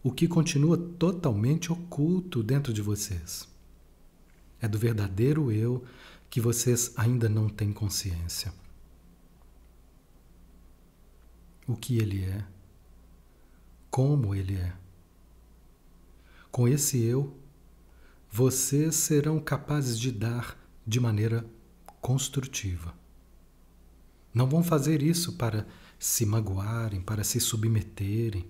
[SPEAKER 1] o que continua totalmente oculto dentro de vocês. É do verdadeiro eu que vocês ainda não têm consciência. O que ele é, como ele é. Com esse eu, vocês serão capazes de dar de maneira construtiva. Não vão fazer isso para se magoarem, para se submeterem,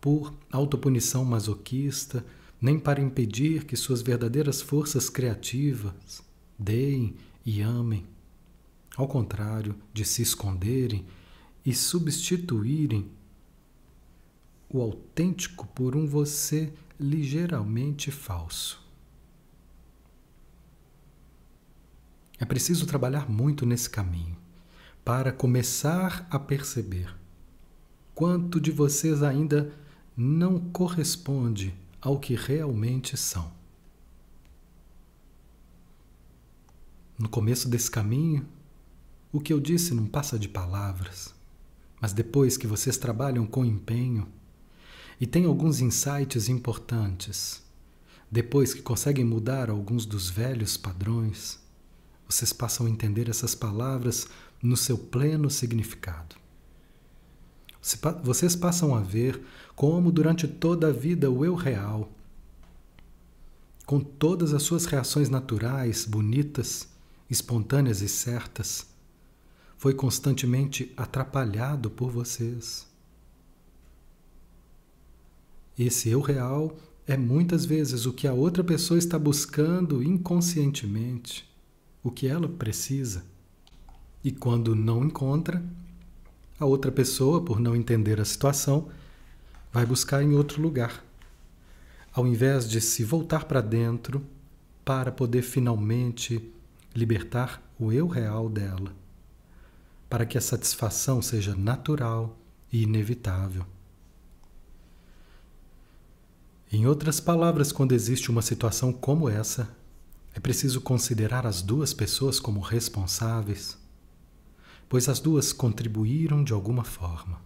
[SPEAKER 1] por autopunição masoquista, nem para impedir que suas verdadeiras forças criativas deem e amem. Ao contrário de se esconderem e substituírem o autêntico por um você ligeiramente falso. É preciso trabalhar muito nesse caminho para começar a perceber quanto de vocês ainda não corresponde ao que realmente são. No começo desse caminho, o que eu disse não passa de palavras, mas depois que vocês trabalham com empenho e têm alguns insights importantes, depois que conseguem mudar alguns dos velhos padrões, vocês passam a entender essas palavras no seu pleno significado. Vocês passam a ver como, durante toda a vida, o eu real, com todas as suas reações naturais, bonitas, espontâneas e certas, foi constantemente atrapalhado por vocês. Esse eu real é muitas vezes o que a outra pessoa está buscando inconscientemente o que ela precisa. E quando não encontra, a outra pessoa, por não entender a situação, vai buscar em outro lugar, ao invés de se voltar para dentro para poder finalmente libertar o eu real dela, para que a satisfação seja natural e inevitável. Em outras palavras, quando existe uma situação como essa, é preciso considerar as duas pessoas como responsáveis, pois as duas contribuíram de alguma forma.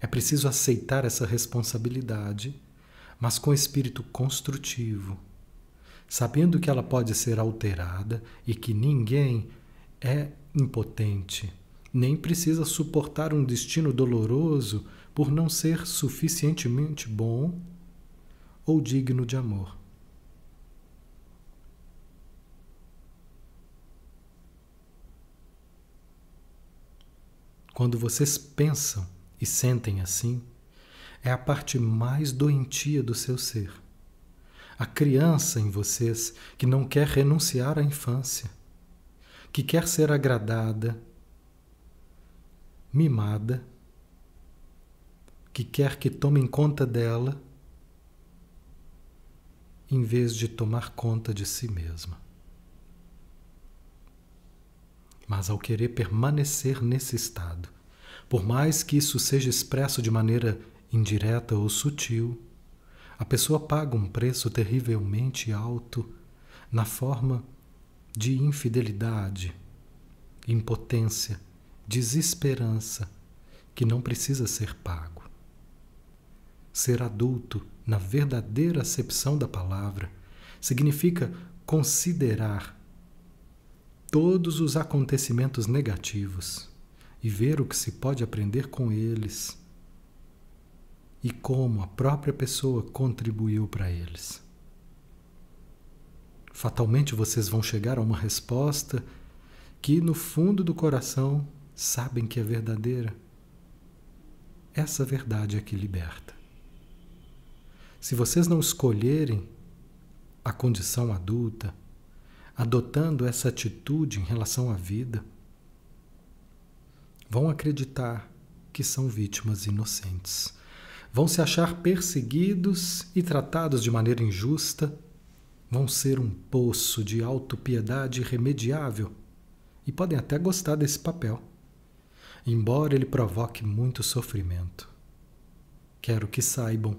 [SPEAKER 1] É preciso aceitar essa responsabilidade, mas com espírito construtivo, sabendo que ela pode ser alterada e que ninguém é impotente, nem precisa suportar um destino doloroso por não ser suficientemente bom ou digno de amor. Quando vocês pensam e sentem assim, é a parte mais doentia do seu ser. A criança em vocês que não quer renunciar à infância, que quer ser agradada, mimada, que quer que tomem conta dela, em vez de tomar conta de si mesma. Mas ao querer permanecer nesse estado, por mais que isso seja expresso de maneira indireta ou sutil, a pessoa paga um preço terrivelmente alto na forma de infidelidade, impotência, desesperança, que não precisa ser pago. Ser adulto, na verdadeira acepção da palavra, significa considerar todos os acontecimentos negativos e ver o que se pode aprender com eles e como a própria pessoa contribuiu para eles. Fatalmente vocês vão chegar a uma resposta que, no fundo do coração, sabem que é verdadeira. Essa verdade é que liberta. Se vocês não escolherem a condição adulta, adotando essa atitude em relação à vida, vão acreditar que são vítimas inocentes. Vão se achar perseguidos e tratados de maneira injusta. Vão ser um poço de autopiedade irremediável e podem até gostar desse papel, embora ele provoque muito sofrimento. Quero que saibam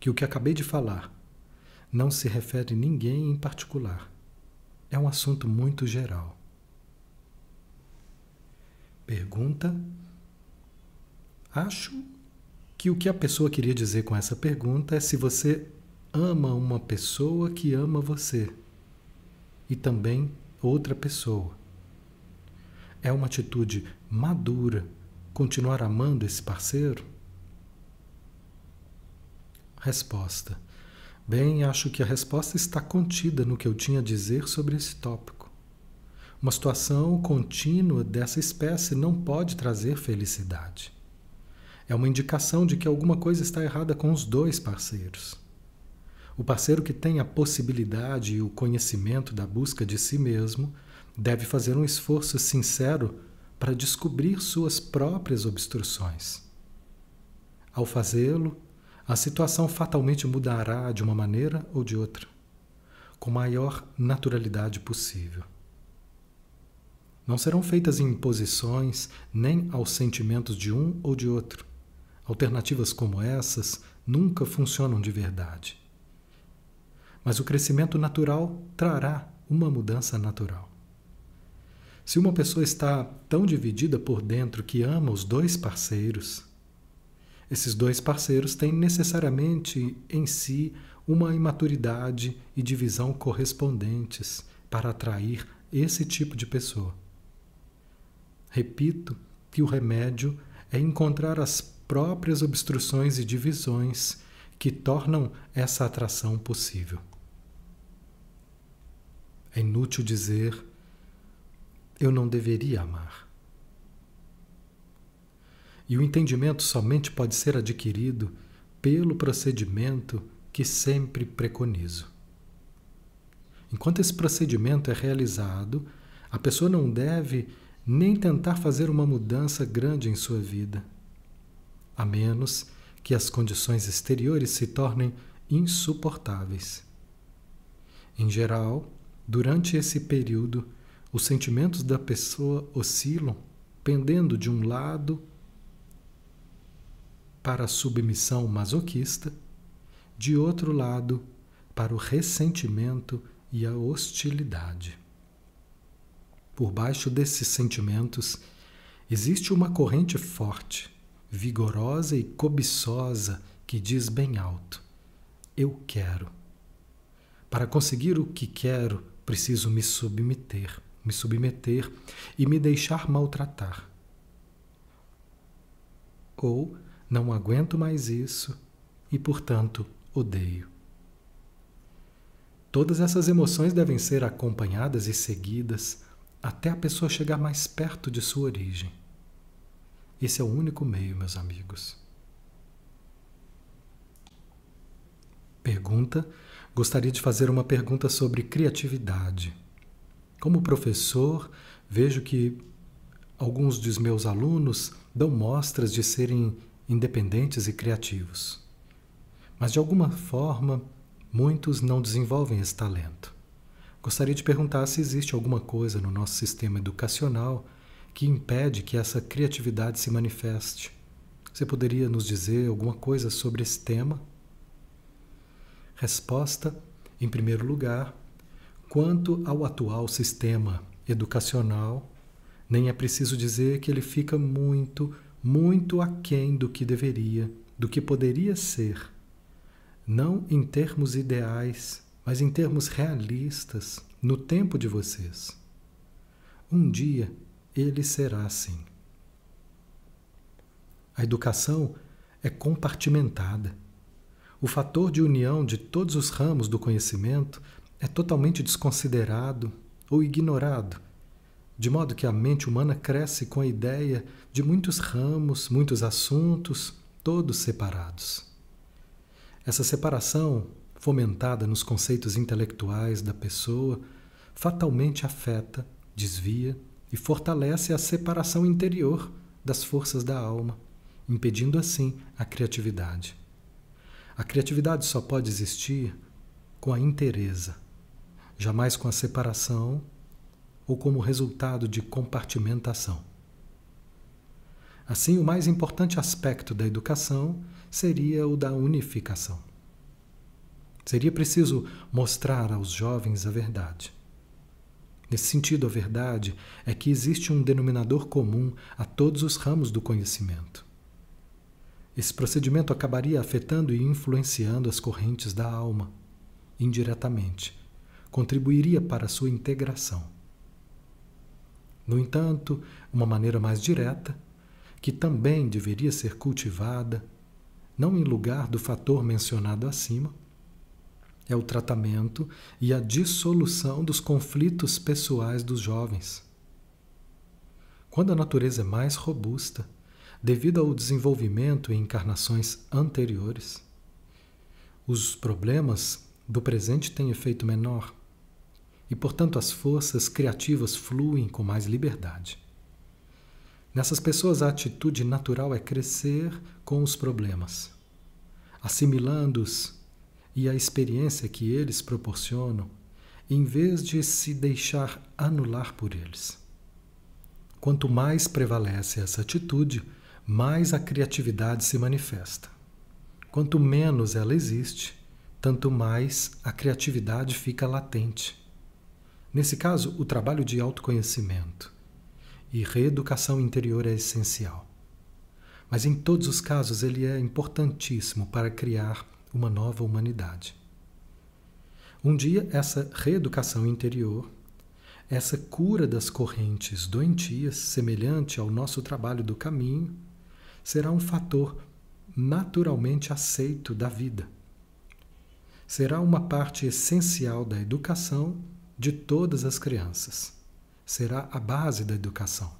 [SPEAKER 1] que o que acabei de falar não se refere a ninguém em particular. É um assunto muito geral. Pergunta: Acho que o que a pessoa queria dizer com essa pergunta é se você ama uma pessoa que ama você e também outra pessoa. É uma atitude madura continuar amando esse parceiro? Resposta: Bem, acho que a resposta está contida no que eu tinha a dizer sobre esse tópico. Uma situação contínua dessa espécie não pode trazer felicidade. É uma indicação de que alguma coisa está errada com os dois parceiros. O parceiro que tem a possibilidade e o conhecimento da busca de si mesmo deve fazer um esforço sincero para descobrir suas próprias obstruções. Ao fazê-lo, a situação fatalmente mudará de uma maneira ou de outra, com maior naturalidade possível. Não serão feitas imposições nem aos sentimentos de um ou de outro. Alternativas como essas nunca funcionam de verdade. Mas o crescimento natural trará uma mudança natural. Se uma pessoa está tão dividida por dentro que ama os dois parceiros, esses dois parceiros têm necessariamente em si uma imaturidade e divisão correspondentes para atrair esse tipo de pessoa. Repito que o remédio é encontrar as próprias obstruções e divisões que tornam essa atração possível. É inútil dizer eu não deveria amar. E o entendimento somente pode ser adquirido pelo procedimento que sempre preconizo. Enquanto esse procedimento é realizado, a pessoa não deve nem tentar fazer uma mudança grande em sua vida, a menos que as condições exteriores se tornem insuportáveis. Em geral, durante esse período, os sentimentos da pessoa oscilam, pendendo de um lado para a submissão masoquista, de outro lado, para o ressentimento e a hostilidade. Por baixo desses sentimentos existe uma corrente forte, vigorosa e cobiçosa que diz bem alto: Eu quero. Para conseguir o que quero, preciso me submeter, me submeter e me deixar maltratar. Ou não aguento mais isso e, portanto, odeio. Todas essas emoções devem ser acompanhadas e seguidas até a pessoa chegar mais perto de sua origem. Esse é o único meio, meus amigos. Pergunta: gostaria de fazer uma pergunta sobre criatividade. Como professor, vejo que alguns dos meus alunos dão mostras de serem independentes e criativos. Mas de alguma forma, muitos não desenvolvem esse talento. Gostaria de perguntar se existe alguma coisa no nosso sistema educacional que impede que essa criatividade se manifeste. Você poderia nos dizer alguma coisa sobre esse tema? Resposta: em primeiro lugar, quanto ao atual sistema educacional, nem é preciso dizer que ele fica muito, muito aquém do que deveria, do que poderia ser. Não em termos ideais, mas em termos realistas, no tempo de vocês. Um dia ele será assim. A educação é compartimentada. O fator de união de todos os ramos do conhecimento é totalmente desconsiderado ou ignorado, de modo que a mente humana cresce com a ideia de muitos ramos, muitos assuntos, todos separados. Essa separação, fomentada nos conceitos intelectuais da pessoa, fatalmente afeta, desvia e fortalece a separação interior das forças da alma, impedindo assim a criatividade. A criatividade só pode existir com a inteireza, jamais com a separação ou como resultado de compartimentação. Assim, o mais importante aspecto da educação seria o da unificação. Seria preciso mostrar aos jovens a verdade. Nesse sentido, a verdade é que existe um denominador comum a todos os ramos do conhecimento. Esse procedimento acabaria afetando e influenciando as correntes da alma, indiretamente, contribuiria para sua integração. No entanto, uma maneira mais direta, que também deveria ser cultivada, não em lugar do fator mencionado acima, é o tratamento e a dissolução dos conflitos pessoais dos jovens. Quando a natureza é mais robusta, devido ao desenvolvimento em encarnações anteriores. Os problemas do presente têm efeito menor e, portanto, as forças criativas fluem com mais liberdade. Nessas pessoas, a atitude natural é crescer com os problemas, assimilando-os e a experiência que eles proporcionam, em vez de se deixar anular por eles. Quanto mais prevalece essa atitude, mais a criatividade se manifesta. Quanto menos ela existe, tanto mais a criatividade fica latente. Nesse caso, o trabalho de autoconhecimento e reeducação interior é essencial. Mas em todos os casos, ele é importantíssimo para criar uma nova humanidade. Um dia, essa reeducação interior, essa cura das correntes doentias, semelhante ao nosso trabalho do caminho, será um fator naturalmente aceito da vida. Será uma parte essencial da educação de todas as crianças. Será a base da educação.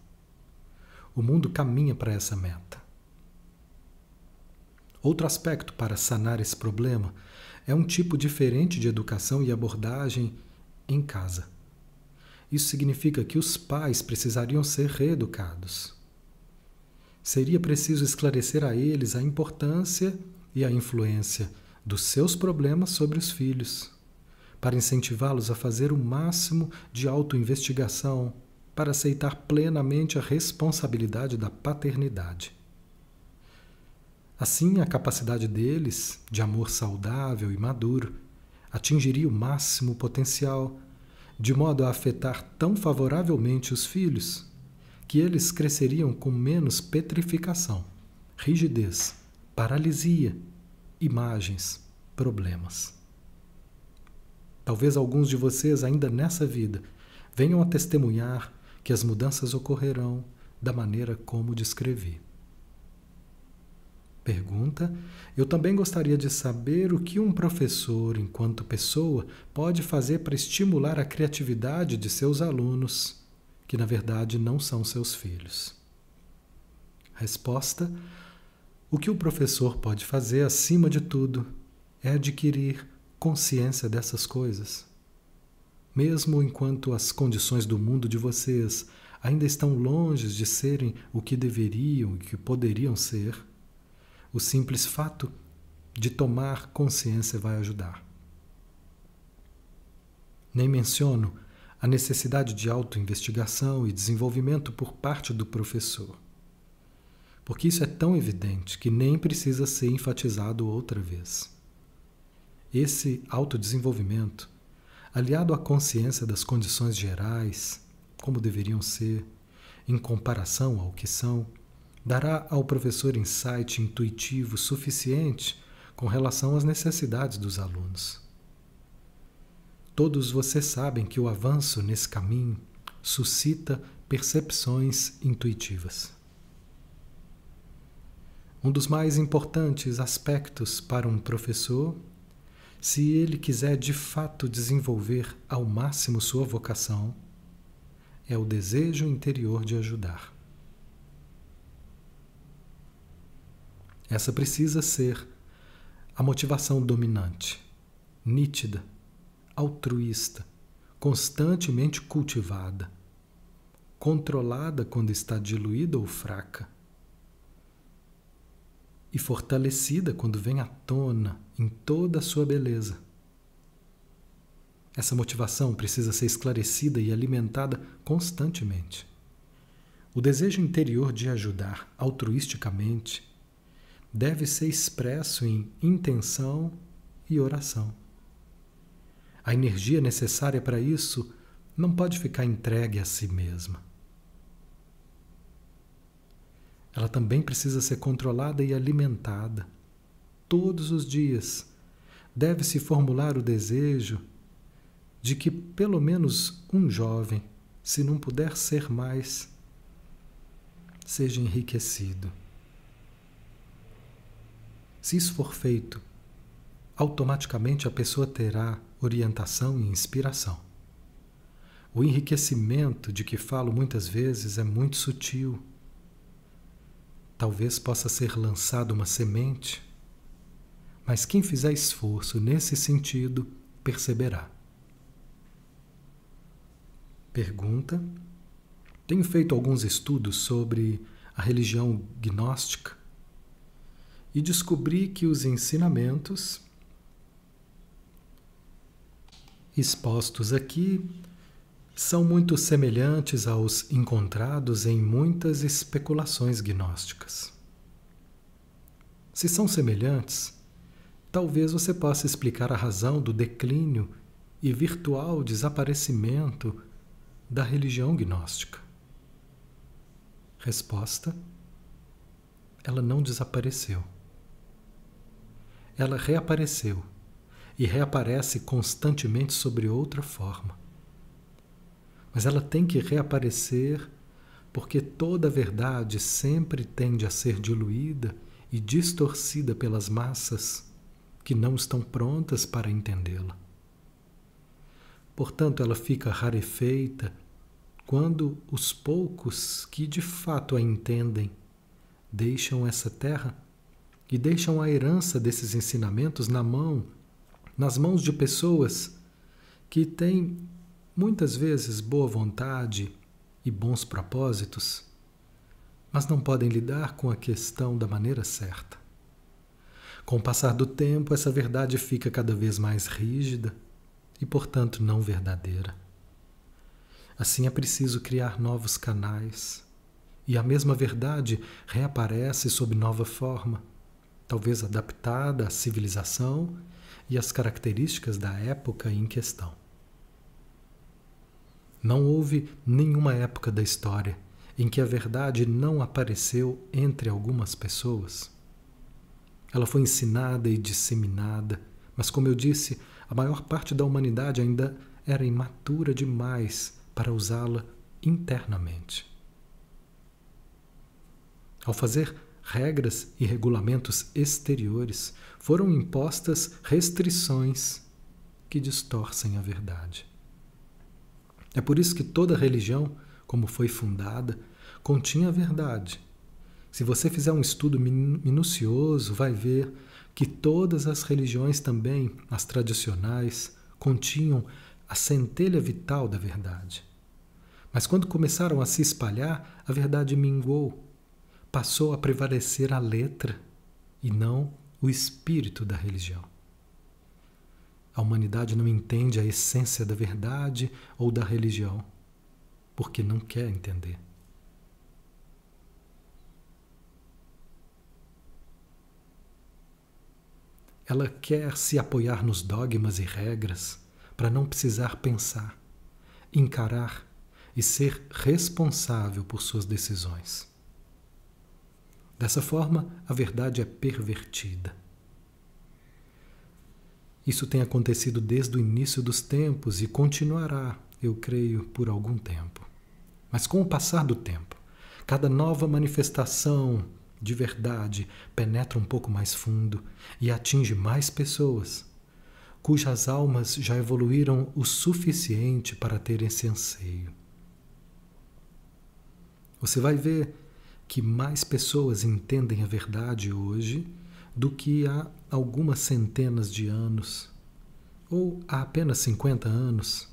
[SPEAKER 1] O mundo caminha para essa meta. Outro aspecto para sanar esse problema é um tipo diferente de educação e abordagem em casa. Isso significa que os pais precisariam ser reeducados seria preciso esclarecer a eles a importância e a influência dos seus problemas sobre os filhos, para incentivá-los a fazer o máximo de autoinvestigação, para aceitar plenamente a responsabilidade da paternidade. Assim, a capacidade deles, de amor saudável e maduro, atingiria o máximo potencial, de modo a afetar tão favoravelmente os filhos que eles cresceriam com menos petrificação, rigidez, paralisia, imagens, problemas. Talvez alguns de vocês, ainda nessa vida, venham a testemunhar que as mudanças ocorrerão da maneira como descrevi. Pergunta: Eu também gostaria de saber o que um professor, enquanto pessoa, pode fazer para estimular a criatividade de seus alunos que na verdade não são seus filhos. Resposta: O que o professor pode fazer, acima de tudo, é adquirir consciência dessas coisas. Mesmo enquanto as condições do mundo de vocês ainda estão longe de serem o que deveriam e que poderiam ser, o simples fato de tomar consciência vai ajudar. Nem menciono a necessidade de autoinvestigação e desenvolvimento por parte do professor. Porque isso é tão evidente que nem precisa ser enfatizado outra vez. Esse autodesenvolvimento, aliado à consciência das condições gerais, como deveriam ser, em comparação ao que são, dará ao professor insight intuitivo suficiente com relação às necessidades dos alunos. Todos vocês sabem que o avanço nesse caminho suscita percepções intuitivas. Um dos mais importantes aspectos para um professor, se ele quiser de fato desenvolver ao máximo sua vocação, é o desejo interior de ajudar. Essa precisa ser a motivação dominante, nítida altruísta, constantemente cultivada, controlada quando está diluída ou fraca, e fortalecida quando vem à tona em toda a sua beleza. Essa motivação precisa ser esclarecida e alimentada constantemente. O desejo interior de ajudar altruisticamente deve ser expresso em intenção e oração. A energia necessária para isso não pode ficar entregue a si mesma. Ela também precisa ser controlada e alimentada. Todos os dias deve-se formular o desejo de que pelo menos um jovem, se não puder ser mais, seja enriquecido. Se isso for feito, automaticamente a pessoa terá orientação e inspiração. O enriquecimento de que falo muitas vezes é muito sutil. Talvez possa ser lançada uma semente, mas quem fizer esforço nesse sentido perceberá. Pergunta: Tenho feito alguns estudos sobre a religião gnóstica e descobri que os ensinamentos expostos aqui são muito semelhantes aos encontrados em muitas especulações gnósticas. Se são semelhantes, talvez você possa explicar a razão do declínio e virtual desaparecimento da religião gnóstica. Resposta: ela não desapareceu. Ela reapareceu e reaparece constantemente sobre outra forma. Mas ela tem que reaparecer porque toda a verdade sempre tende a ser diluída e distorcida pelas massas que não estão prontas para entendê-la. Portanto, ela fica rarefeita quando os poucos que de fato a entendem deixam essa terra e deixam a herança desses ensinamentos na mão nas mãos de pessoas que têm muitas vezes boa vontade e bons propósitos, mas não podem lidar com a questão da maneira certa. Com o passar do tempo, essa verdade fica cada vez mais rígida e, portanto, não verdadeira. Assim é preciso criar novos canais, e a mesma verdade reaparece sob nova forma, talvez adaptada à civilização e as características da época em questão. Não houve nenhuma época da história em que a verdade não apareceu entre algumas pessoas. Ela foi ensinada e disseminada, mas, como eu disse, a maior parte da humanidade ainda era imatura demais para usá-la internamente. Ao fazer regras e regulamentos exteriores, foram impostas restrições que distorcem a verdade. É por isso que toda religião, como foi fundada, continha a verdade, Se você fizer um estudo minucioso, vai ver que todas as religiões também, as tradicionais, continham a centelha vital da verdade. Mas quando começaram a se espalhar, a verdade minguou, passou a prevalecer a letra e não o espírito da religião. A humanidade não entende a essência da verdade ou da religião, porque não quer entender. Ela quer se apoiar nos dogmas e regras para não precisar pensar, encarar e ser responsável por suas decisões. Dessa forma, a verdade é pervertida. Isso tem acontecido desde o início dos tempos e continuará, eu creio, por algum tempo. Mas com o passar do tempo, cada nova manifestação de verdade penetra um pouco mais fundo e atinge mais pessoas, cujas almas já evoluíram o suficiente para ter esse anseio. Você vai ver que mais pessoas entendem a verdade hoje do que há algumas centenas de anos, ou há apenas 50 anos,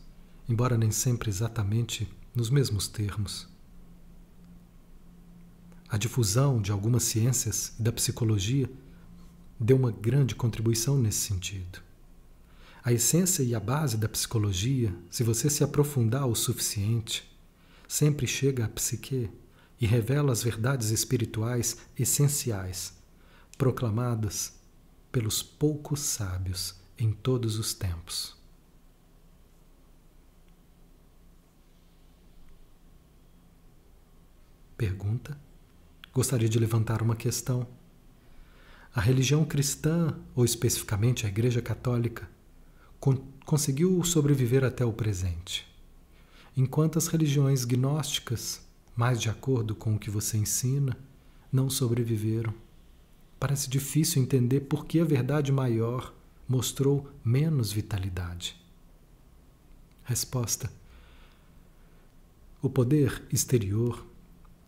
[SPEAKER 1] embora nem sempre exatamente nos mesmos termos. A difusão de algumas ciências e da psicologia deu uma grande contribuição nesse sentido. A essência e a base da psicologia, se você se aprofundar o suficiente, sempre chega à psique e revela as verdades espirituais essenciais, proclamadas pelos poucos sábios em todos os tempos. Pergunta gostaria de levantar uma questão. A religião cristã, ou especificamente a Igreja Católica, con conseguiu sobreviver até o presente, enquanto as religiões gnósticas, mais de acordo com o que você ensina, não sobreviveram. Parece difícil entender por que a verdade maior mostrou menos vitalidade. Resposta: O poder exterior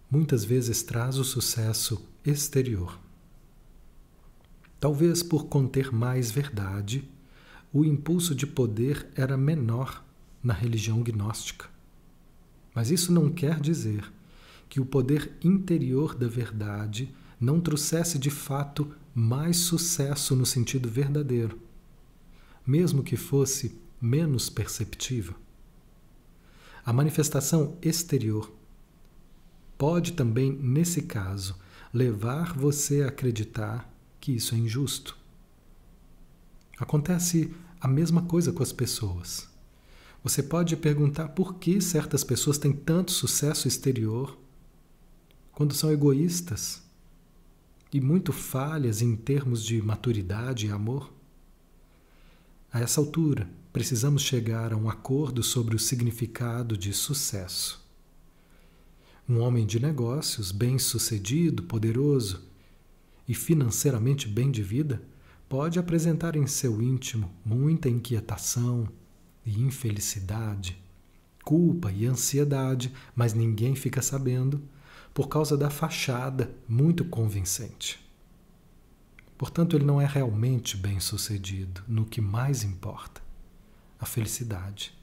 [SPEAKER 1] muitas vezes traz o sucesso exterior. Talvez por conter mais verdade, o impulso de poder era menor na religião gnóstica. Mas isso não quer dizer que o poder interior da verdade não trouxesse de fato mais sucesso no sentido verdadeiro, mesmo que fosse menos perceptível. A manifestação exterior pode também, nesse caso, levar você a acreditar que isso é injusto. Acontece a mesma coisa com as pessoas. Você pode perguntar por que certas pessoas têm tanto sucesso exterior quando são egoístas e muito falhas em termos de maturidade e amor. A essa altura, precisamos chegar a um acordo sobre o significado de sucesso. Um homem de negócios, bem-sucedido, poderoso e financeiramente bem de vida, pode apresentar em seu íntimo muita inquietação e infelicidade, culpa e ansiedade, mas ninguém fica sabendo por causa da fachada muito convincente. Portanto, ele não é realmente bem-sucedido no que mais importa: a felicidade,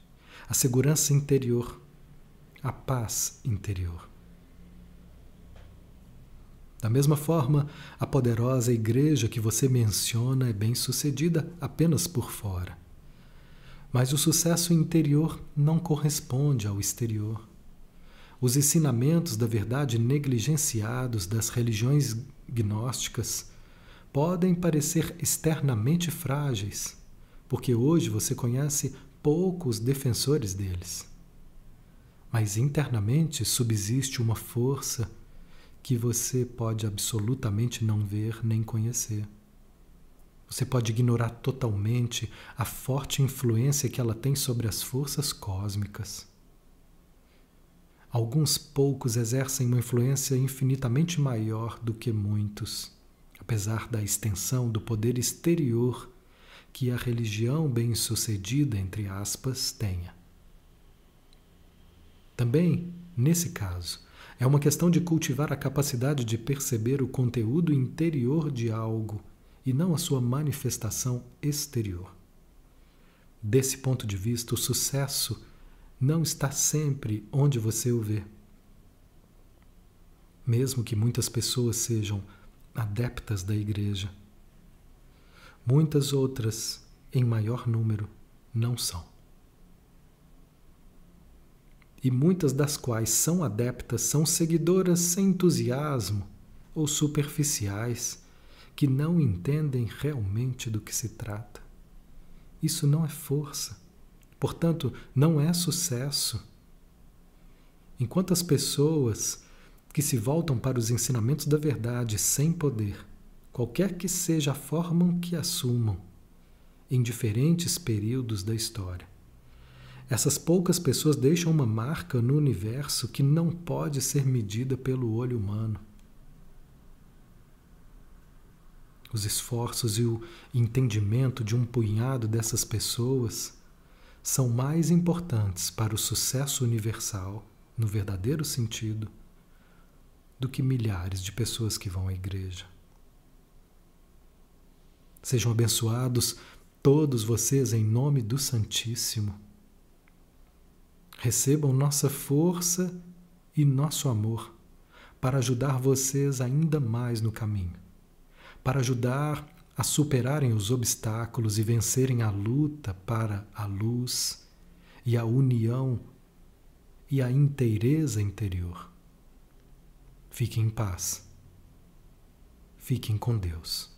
[SPEAKER 1] a segurança interior, a paz interior. Da mesma forma, a poderosa igreja que você menciona é bem-sucedida apenas por fora. Mas o sucesso interior não corresponde ao exterior. Os ensinamentos da verdade negligenciados das religiões gnósticas podem parecer externamente frágeis, porque hoje você conhece poucos defensores deles. Mas internamente subsiste uma força que você pode absolutamente não ver nem conhecer. Você pode ignorar totalmente a forte influência que ela tem sobre as forças cósmicas. Alguns poucos exercem uma influência infinitamente maior do que muitos, apesar da extensão do poder exterior que a religião bem-sucedida, entre aspas, tenha. Também, nesse caso, É uma questão de cultivar a capacidade de perceber o conteúdo interior de algo e não a sua manifestação exterior. Desse ponto de vista, o sucesso não está sempre onde você o vê. Mesmo que muitas pessoas sejam adeptas da igreja, muitas outras, em maior número, não são e muitas das quais são adeptas são seguidoras sem entusiasmo ou superficiais que não entendem realmente do que se trata. Isso não é força, portanto, não é sucesso. Enquanto as pessoas que se voltam para os ensinamentos da verdade sem poder, qualquer que seja a forma que assumam, em diferentes períodos da história, essas poucas pessoas deixam uma marca no universo que não pode ser medida pelo olho humano. Os esforços e o entendimento de um punhado dessas pessoas são mais importantes para o sucesso universal, no verdadeiro sentido, do que milhares de pessoas que vão à igreja. Sejam abençoados todos vocês em nome do Santíssimo. Recebam nossa força e nosso amor para ajudar vocês ainda mais no caminho, para ajudar a superarem os obstáculos e vencerem a luta para a luz e a união e a inteireza interior. Fiquem em paz. Fiquem com Deus.